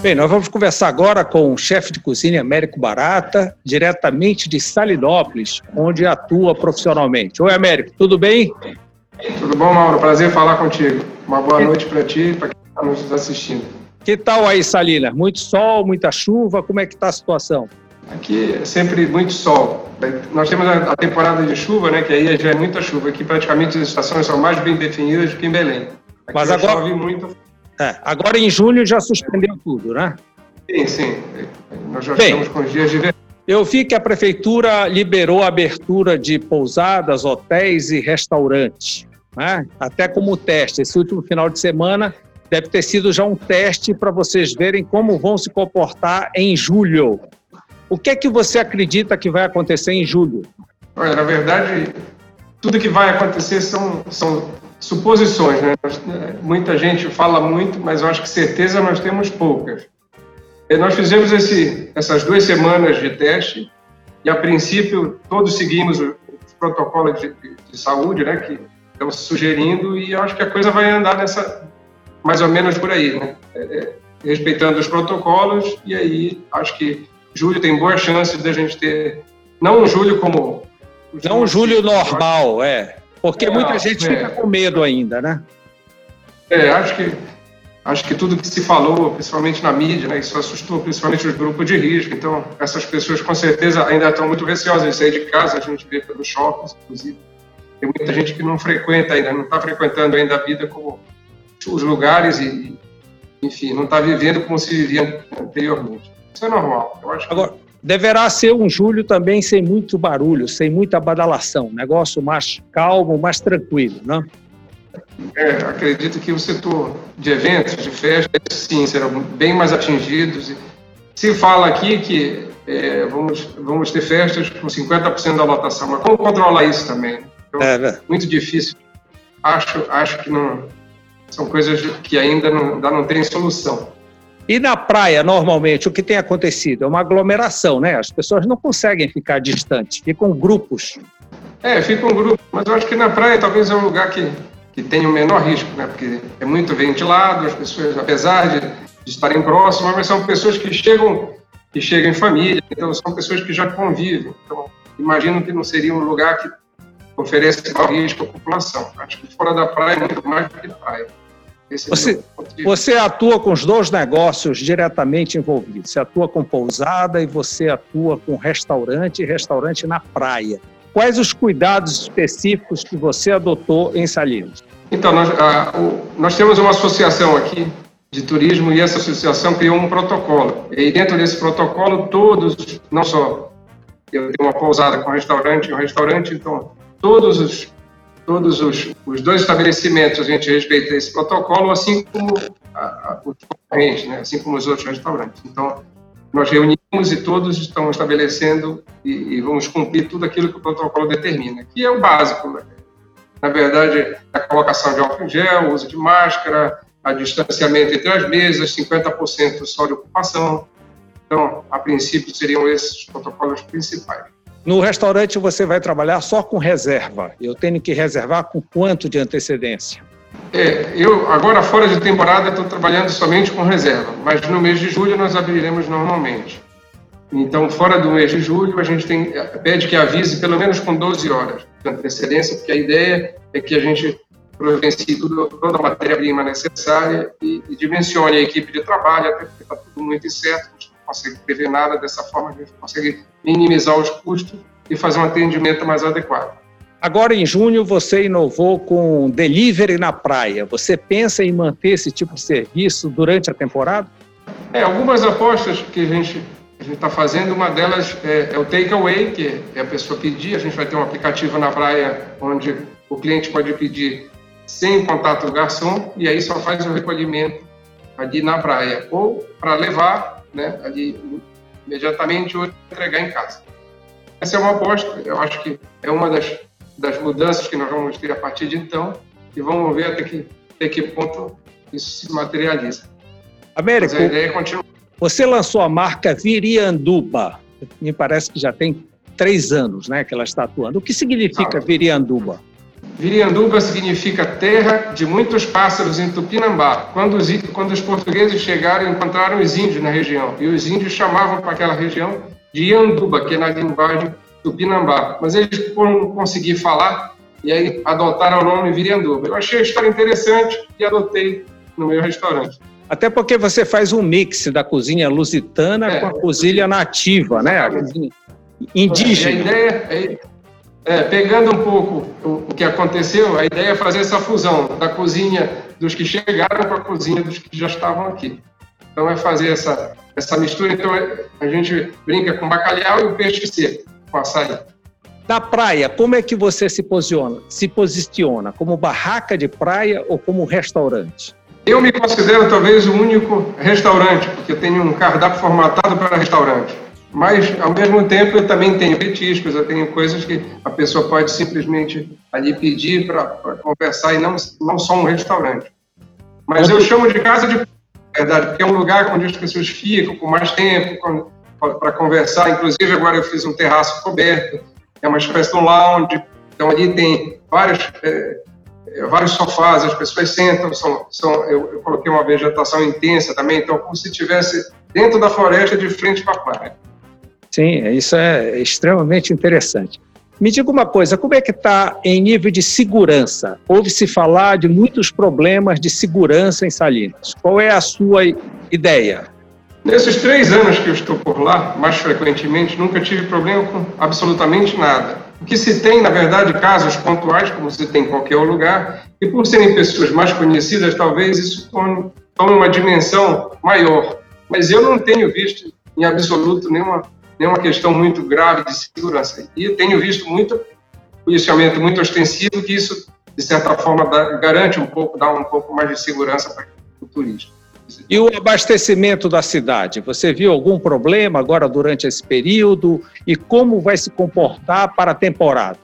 Bem, nós vamos conversar agora com o chefe de cozinha Américo Barata, diretamente de Salinópolis, onde atua profissionalmente. Oi, Américo, tudo bem? Tudo bom, Mauro? Prazer falar contigo. Uma boa noite para ti e para quem está nos assistindo. Que tal aí, Salinas? Muito sol, muita chuva? Como é que está a situação? Aqui é sempre muito sol. Nós temos a temporada de chuva, né? Que aí já é muita chuva. Aqui praticamente as estações são mais bem definidas do que em Belém. Aqui Mas agora chove muito. É, agora em junho já suspendeu tudo, né? Sim, sim. Nós já Bem, estamos com os dias de verão. Eu vi que a prefeitura liberou a abertura de pousadas, hotéis e restaurantes, né? até como teste. Esse último final de semana deve ter sido já um teste para vocês verem como vão se comportar em julho. O que é que você acredita que vai acontecer em julho? Olha, na verdade, tudo que vai acontecer são, são suposições, né? Muita gente fala muito, mas eu acho que certeza nós temos poucas. Nós fizemos esse, essas duas semanas de teste e, a princípio, todos seguimos os protocolos de, de saúde, né, que estão sugerindo, e eu acho que a coisa vai andar nessa, mais ou menos por aí, né? É, é respeitando os protocolos, e aí acho que julho tem boas chances de a gente ter, não um julho como... Não um julho normal, é. Porque é, muita gente é. fica com medo ainda, né? É, acho que acho que tudo que se falou, principalmente na mídia, né, isso assustou principalmente os grupos de risco. Então, essas pessoas com certeza ainda estão muito receosas de sair de casa, a gente vê pelos shoppings, inclusive. Tem muita gente que não frequenta ainda, não está frequentando ainda a vida como os lugares e, enfim, não está vivendo como se vivia anteriormente. Isso é normal. Eu acho que... Deverá ser um julho também sem muito barulho, sem muita badalação, negócio mais calmo, mais tranquilo, né? É, acredito que o setor de eventos, de festas, sim, serão bem mais atingidos. Se fala aqui que é, vamos, vamos ter festas com 50% da lotação, mas como controlar isso também? Então, é, né? Muito difícil. Acho, acho que não, são coisas que ainda não, ainda não tem solução. E na praia, normalmente, o que tem acontecido? É uma aglomeração, né? As pessoas não conseguem ficar distantes, ficam grupos. É, ficam grupos, mas eu acho que na praia talvez é um lugar que que tem o menor risco, né? porque é muito ventilado, as pessoas, apesar de, de estarem próximas, mas são pessoas que chegam, que chegam em família, então são pessoas que já convivem. Então, imagino que não seria um lugar que oferece maior risco à população. Acho que fora da praia é muito mais do que praia. É você, você atua com os dois negócios diretamente envolvidos. Você atua com pousada e você atua com restaurante e restaurante na praia. Quais os cuidados específicos que você adotou em Salinas? Então, nós, a, o, nós temos uma associação aqui de turismo e essa associação criou um protocolo. E dentro desse protocolo, todos, não só eu tenho uma pousada com restaurante, um restaurante, então todos os todos os, os dois estabelecimentos a gente respeita esse protocolo, assim como a, a, os concorrentes, né? assim como os outros restaurantes. Então, nós reunimos e todos estão estabelecendo e, e, vamos cumprir tudo aquilo que o protocolo determina, que é o básico. Né? Na verdade, a colocação de álcool em gel, o uso de máscara, a distanciamento entre as mesas, 50% só de ocupação. Então, a princípio, seriam esses os protocolos principais. No restaurante você vai trabalhar só com reserva. Eu tenho que reservar com quanto de antecedência? É, eu agora fora de temporada estou trabalhando somente com reserva, mas no mês de julho nós abriremos normalmente. Então, fora do mês de julho, a gente tem, pede que avise pelo menos com 12 horas de antecedência, porque a ideia é que a gente providencie toda a matéria-prima necessária e, e, dimensione a equipe de trabalho, até porque está tudo muito incerto, consegue prever nada, dessa forma a gente consegue minimizar os custos e fazer um atendimento mais adequado. Agora, em junho, você inovou com delivery na praia. Você pensa em manter esse tipo de serviço durante a temporada? É, algumas apostas que a gente está fazendo, uma delas é, é o takeaway, que é a pessoa pedir. A gente vai ter um aplicativo na praia onde o cliente pode pedir sem contato do garçom e aí só faz o recolhimento ali na praia ou para levar, né, ali imediatamente ou entregar em casa. Essa é uma aposta, eu acho que é uma das das mudanças que nós vamos ter a partir de então e vamos ver até que, até que ponto isso se materializa. Américo, é você lançou a marca Virianduba, me parece que já tem três anos né, que ela está atuando. O que significa ah, Virianduba? Virianduba significa terra de muitos pássaros em Tupinambá. Quando os, quando os portugueses chegaram, encontraram os índios na região. E os índios chamavam para aquela região de Ianduba, que é na linguagem Tupinambá. Mas eles não conseguir falar e aí adotaram o nome Virianduba. Eu achei a história interessante e adotei no meu restaurante. Até porque você faz um mix da cozinha lusitana é, com a cozinha nativa, né? A cozinha indígena. a ideia é, pegando um pouco o, o, que aconteceu, a ideia é fazer essa fusão da cozinha dos que chegaram com a cozinha dos que já estavam aqui. Então é fazer essa, essa mistura. Então é, a gente brinca com bacalhau e o peixe seco, com açaí. Na praia, como é que você se posiciona? Se posiciona como barraca de praia ou como restaurante? Eu me considero talvez o único restaurante, porque eu tenho um cardápio formatado para restaurante. Mas, ao mesmo tempo, eu também tenho petiscos, eu tenho coisas que a pessoa pode simplesmente ali pedir para conversar e não, não só um restaurante. Mas eu chamo de casa de verdade, porque é um lugar onde as pessoas ficam com mais tempo para conversar. Inclusive, agora eu fiz um terraço coberto, é uma espécie de lounge, então ali tem vários, é, é, vários sofás, as pessoas sentam, são, são, eu, eu, coloquei uma vegetação intensa também, então como se estivesse dentro da floresta de frente para a praia. Sim, isso é extremamente interessante. Me diga uma coisa, como é que está em nível de segurança? Ouve-se falar de muitos problemas de segurança em Salinas. Qual é a sua ideia? Nesses três anos que eu estou por lá, mais frequentemente, nunca tive problema com absolutamente nada. O que se tem, na verdade, casos pontuais, como se tem em qualquer lugar, e por serem pessoas mais conhecidas, talvez isso tome, tome uma dimensão maior. Mas eu não tenho visto, em absoluto, nenhuma, nenhuma questão muito grave de segurança. E tenho visto muito policiamento muito ostensivo, que isso, de certa forma, dá, garante um pouco, dá um pouco mais de segurança para o turista. E o abastecimento da cidade? Você viu algum problema agora durante esse período? E como vai se comportar para a temporada?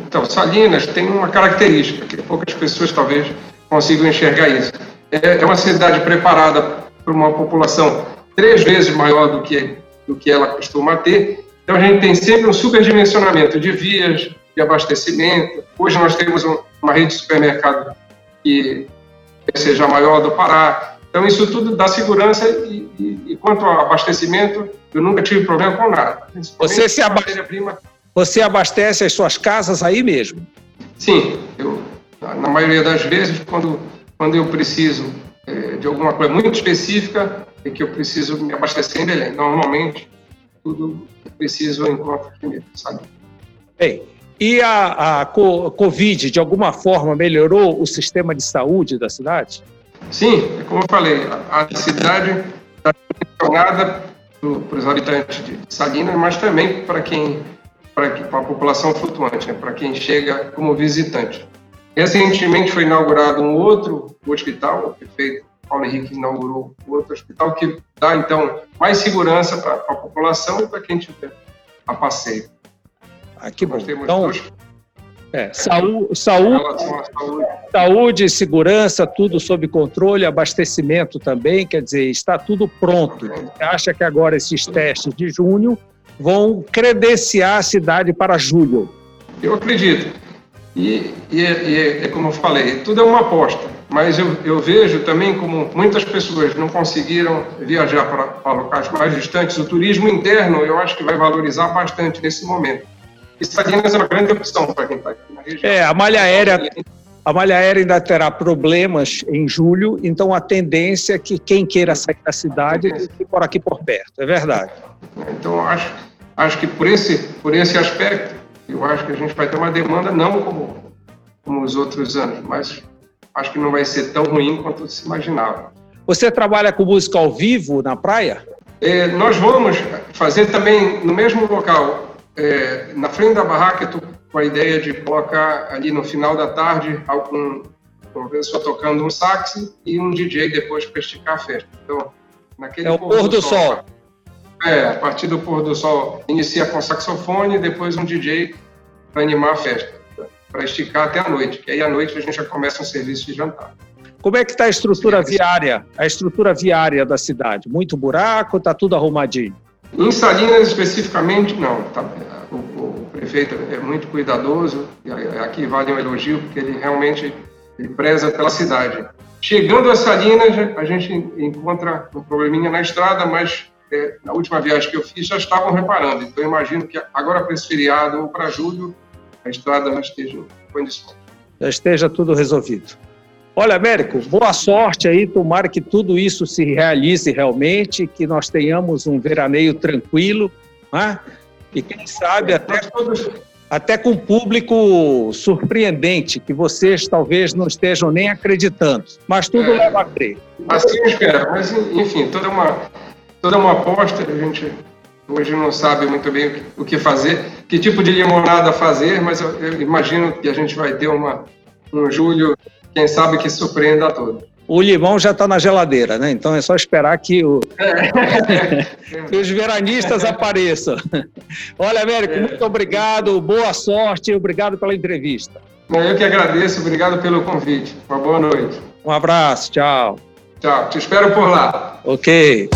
Então, Salinas tem uma característica que poucas pessoas talvez consigam enxergar isso. É, é uma cidade preparada para uma população três vezes maior do que, do que ela costuma ter. Então, a gente tem sempre um superdimensionamento de vias, de abastecimento. Hoje nós temos uma rede de supermercado que seja maior do Pará, então, isso tudo dá segurança e, e, e, quanto ao abastecimento, eu nunca tive problema com nada. Você, se abastece, você abastece as suas casas aí mesmo? Sim, eu, na maioria das vezes, quando, quando eu preciso é, de alguma coisa muito específica, é que eu preciso me abastecer em Belém. Normalmente, tudo eu preciso eu encontro primeiro, sabe? Bem, e a, a Covid, de alguma forma, melhorou o sistema de saúde da cidade? Sim, como eu falei, a cidade está funcionada para os habitantes de Salinas, mas também para quem para a população flutuante, né, para quem chega como visitante. Recentemente foi inaugurado um outro hospital, o prefeito Paulo Henrique inaugurou outro hospital que dá então mais segurança para a população e para quem tiver a passeio. Ah, que bom. então, dois é, saúde, saúde, saúde, segurança, tudo sob controle, abastecimento também, quer dizer, está tudo pronto. Você acha que agora esses testes de junho vão credenciar a cidade para julho? Eu acredito. E, e, e é como eu falei, tudo é uma aposta. Mas eu, eu, vejo também como muitas pessoas não conseguiram viajar para, para locais mais distantes, o turismo interno eu acho que vai valorizar bastante nesse momento. Salinas é uma grande opção para quem está aqui na região. É, a malha aérea. A malha aérea ainda terá problemas em julho, então a tendência é que quem queira sair da cidade fique por aqui por perto, é verdade. Então acho, acho que por esse, por esse aspecto, eu acho que a gente vai ter uma demanda não como, como os outros anos, mas acho que não vai ser tão ruim quanto se imaginava. Você trabalha com música ao vivo na praia? É, nós vamos fazer também no mesmo local é, na frente da barraca, estou com a ideia de colocar ali no final da tarde algum uma pessoa tocando um sax e um DJ depois para esticar a festa. Então, naquele é o pôr do, do sol. sol. É, a partir do pôr do sol inicia com saxofone e depois um DJ para animar a festa, para esticar até a noite. Que aí à noite a gente já começa um serviço de jantar. Como é que está a estrutura viária? A estrutura viária da cidade? Muito buraco? Está tudo arrumadinho? Em Salinas, especificamente, não. Tá, o, o, prefeito é muito cuidadoso, e aqui vale um elogio, porque ele realmente ele preza pela cidade. Chegando a Salinas, a gente encontra um probleminha na estrada, mas é, na última viagem que eu fiz já estavam reparando. Então, eu imagino que agora para esse feriado ou para julho, a estrada já esteja em condições. Já esteja tudo resolvido. Olha, Américo, boa sorte aí. Tomara que tudo isso se realize realmente, que nós tenhamos um veraneio tranquilo, né? e quem sabe é, até, até com público surpreendente, que vocês talvez não estejam nem acreditando. Mas tudo é, leva a crer. Assim eu espero. Mas, enfim, toda uma, toda uma aposta, a gente hoje não sabe muito bem o que fazer, que tipo de limonada fazer, mas eu, eu imagino que a gente vai ter uma, um julho quem sabe que surpreenda a todos. O limão já está na geladeira, né? Então é só esperar que, o... que os veranistas apareçam. Olha, Américo, muito obrigado, boa sorte, obrigado pela entrevista. Eu que agradeço, obrigado pelo convite. Uma boa noite. Um abraço, tchau. Tchau, te espero por lá. Ok.